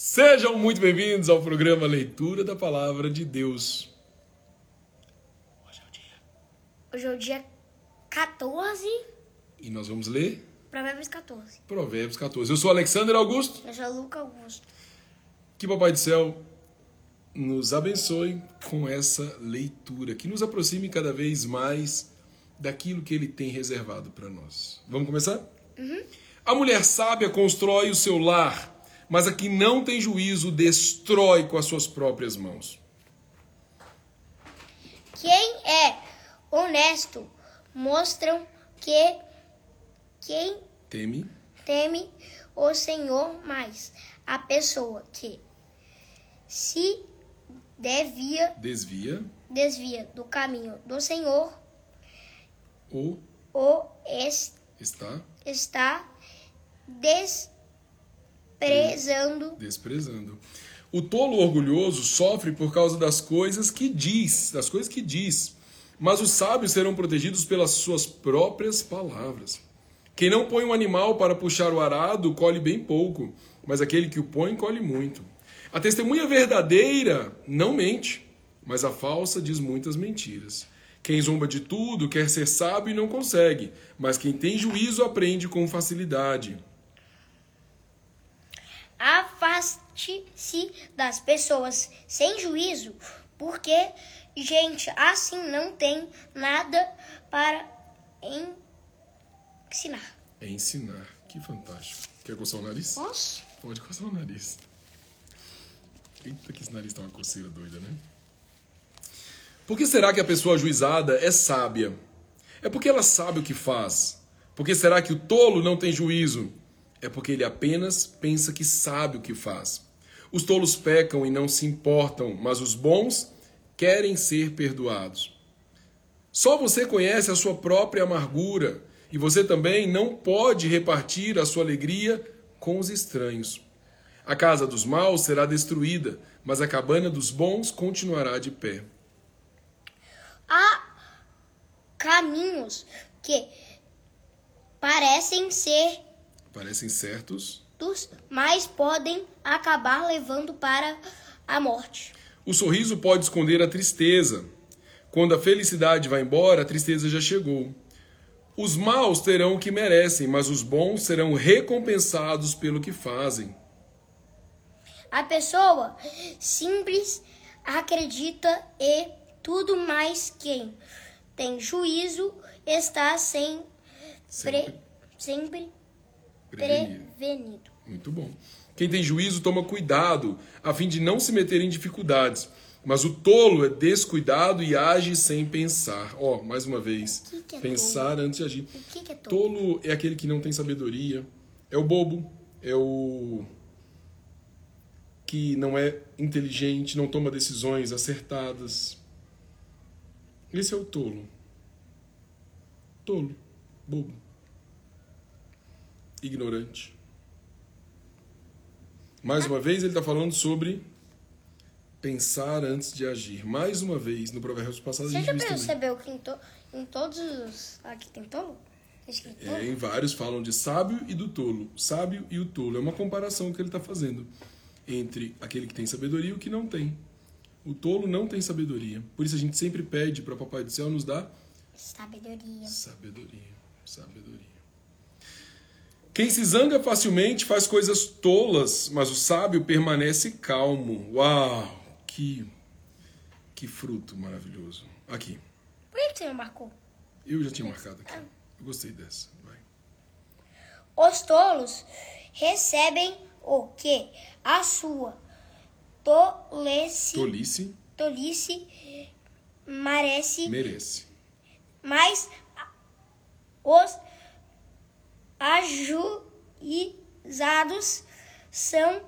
Sejam muito bem-vindos ao programa Leitura da Palavra de Deus. Hoje é o dia. Hoje é o dia 14, E nós vamos ler Provérbios 14. Provérbios 14. Eu sou Alexander Augusto. Eu sou Luca Augusto. Que Papai do Céu nos abençoe com essa leitura, que nos aproxime cada vez mais daquilo que Ele tem reservado para nós. Vamos começar? A mulher sábia constrói o seu lar, mas a que não tem juízo destrói com as suas próprias mãos. Quem é honesto mostram que quem Teme teme o Senhor mais. A pessoa que se devia, desvia desvia do caminho do Senhor o es- está está desprezando desprezando. O tolo orgulhoso sofre por causa das coisas que diz, das coisas que diz. Mas os sábios serão protegidos pelas suas próprias palavras. Quem não põe um animal para puxar o arado colhe bem pouco, mas aquele que o põe colhe muito. A testemunha verdadeira não mente, mas a falsa diz muitas mentiras. Quem zomba de tudo quer ser sábio e não consegue, mas quem tem juízo aprende com facilidade. Afaste-se das pessoas sem juízo, porque gente assim não tem nada para ensinar. É ensinar. Que fantástico. Quer coçar o nariz? Nossa. Pode coçar o nariz. Eita, que esse nariz tá uma coceira doida, né? Por que será que a pessoa ajuizada é sábia? É porque ela sabe o que faz. Por que será que o tolo não tem juízo? É porque ele apenas pensa que sabe o que faz. Os tolos pecam e não se importam, mas os bons querem ser perdoados. Só você conhece a sua própria amargura e você também não pode repartir a sua alegria com os estranhos. A casa dos maus será destruída, mas a cabana dos bons continuará de pé. Há caminhos que parecem ser Parecem certos. mas podem acabar levando para a morte. O sorriso pode esconder a tristeza. Quando a felicidade vai embora, a tristeza já chegou. Os maus terão o que merecem, mas os bons serão recompensados pelo que fazem. A pessoa simples acredita e tudo mais quem tem juízo está sem Sempre pre- sempre prevenido. prevenido. Muito bom. Quem tem juízo toma cuidado, a fim de não se meter em dificuldades. Mas o tolo é descuidado e age sem pensar. Ó, mais uma vez, que que é pensar antes de agir. Que é tolo? Tolo é aquele que não tem sabedoria, é o bobo, é o que não é inteligente, não toma decisões acertadas. Esse é o tolo. Tolo, bobo, ignorante. Mais uma vez, ele está falando sobre pensar antes de agir. Mais uma vez, no Provérbios passado, a Você gente já também. percebeu que em, to- em todos os. Aqui tem tolo? É, em vários falam de sábio e do tolo. Sábio e o tolo. É uma comparação que ele está fazendo entre aquele que tem sabedoria e o que não tem. O tolo não tem sabedoria. Por isso a gente sempre pede para Papai do Céu nos dar Sabedoria. sabedoria. Sabedoria. Quem se zanga facilmente faz coisas tolas, mas o sábio permanece calmo. Uau! Que, que fruto maravilhoso. Aqui. Por que você não marcou? Eu já tinha marcado aqui. Eu gostei dessa. Vai. Os tolos recebem o que a sua tolice, Tolice tolice merece, merece. mas os ajuizados são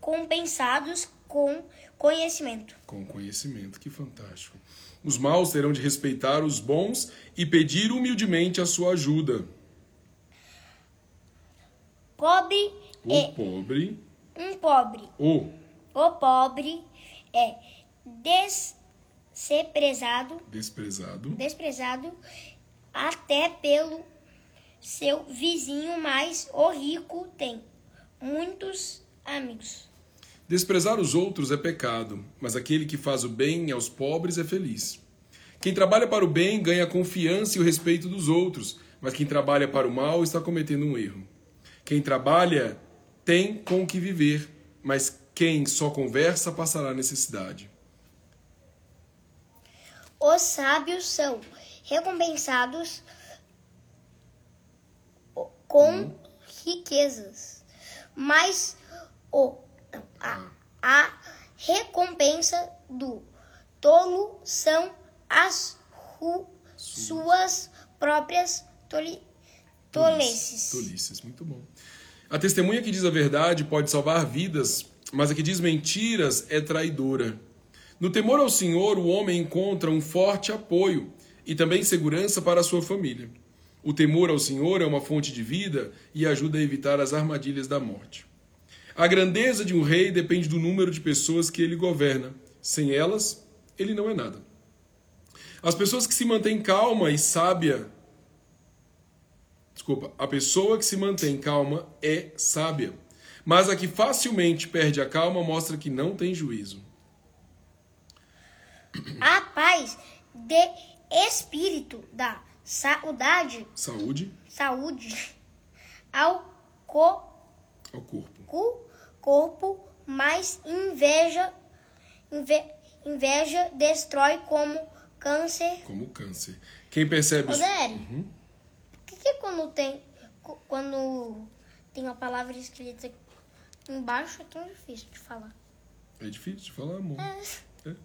recompensados com conhecimento. Com conhecimento, que fantástico. Os maus terão de respeitar os bons e pedir humildemente a sua ajuda. Pobre O é pobre, um pobre. o O pobre é desprezado, desprezado, desprezado até pelo seu vizinho, mas o rico tem muitos amigos. Desprezar os outros é pecado, mas aquele que faz o bem aos pobres é feliz. Quem trabalha para o bem ganha a confiança e o respeito dos outros, mas quem trabalha para o mal está cometendo um erro. Quem trabalha tem com o que viver, mas quem só conversa passará necessidade. Os sábios são recompensados com riquezas, mas o, a, a recompensa do tolo são as ru, suas próprias toli, toleces. Tolices, muito bom. A testemunha que diz a verdade pode salvar vidas, mas a que diz mentiras é traidora. No temor ao Senhor, o homem encontra um forte apoio e também segurança para a sua família. O temor ao Senhor é uma fonte de vida e ajuda a evitar as armadilhas da morte. A grandeza de um rei depende do número de pessoas que ele governa. Sem elas, ele não é nada. As pessoas que se mantêm calma e sábia. Desculpa, a pessoa que se mantém calma é sábia. Mas a que facilmente perde a calma mostra que não tem juízo. A paz de espírito da saudade, Saúde saúde ao co, ao corpo. corpo, mas inveja, inve- inveja destrói como câncer. Como câncer. Quem percebe. Os- Dani, por que, que quando tem quando tem uma palavra escrita embaixo é tão difícil de falar? É difícil de falar, amor. É.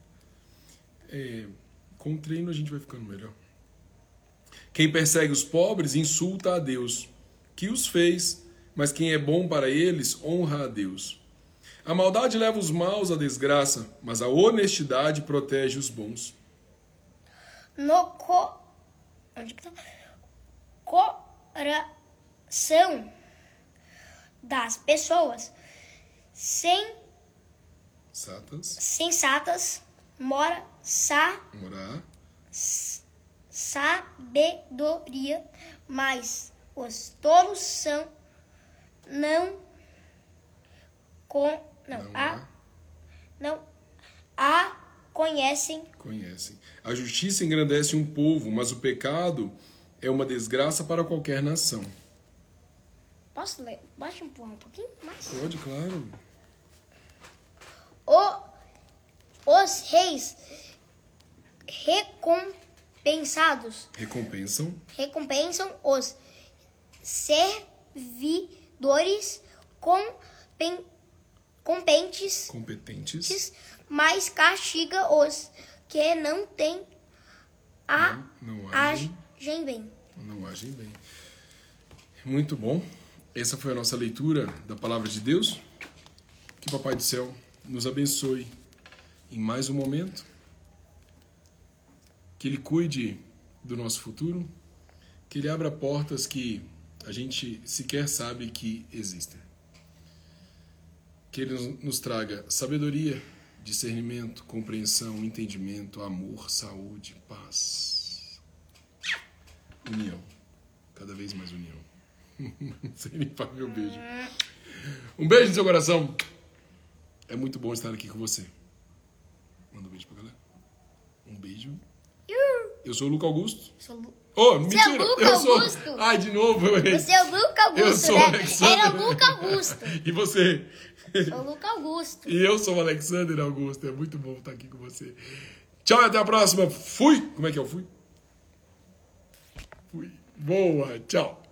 É, com o treino a gente vai ficando melhor. Quem persegue os pobres insulta a Deus, que os fez, mas quem é bom para eles honra a Deus. A maldade leva os maus à desgraça, mas a honestidade protege os bons. No co, onde que tá? coração das pessoas sem, Satas, sensatas mora sa, morar, sabedoria, mas os tolos são não com não, não a não a conhecem conhecem. A justiça engrandece um povo, mas o pecado é uma desgraça para qualquer nação. Posso ler? Baixa um pouquinho mais. Pode, claro. O, os reis recompensados Recompensam recompensam os servidores compen, competentes, competentes. mas castiga os que não têm a Não, não agem. agem bem. Não agem bem. Muito bom. Essa foi a nossa leitura da palavra de Deus. Que Papai do Céu nos abençoe em mais um momento. Que Ele cuide do nosso futuro. Que Ele abra portas que a gente sequer sabe que existem. Que Ele nos- traga sabedoria, discernimento, compreensão, entendimento, amor, saúde, paz. União. Cada vez mais união. Sem limpar meu beijo. Um beijo no seu coração. É muito bom estar aqui com você. Manda um beijo pra galera. Um beijo. Eu sou o Luca Augusto. Sou Lu- Oh, mentira! Luca eu sou. Augusto. Ai, de novo. eu errei. Você é o Luca Augusto, Eu sou né? Alexandre. Era o Luca Augusto. E você? Sou o Luca Augusto. E eu sou o Alexander Augusto. É muito bom estar aqui com você. Tchau e até a próxima. Fui! Como é que eu fui? Fui. Boa, tchau.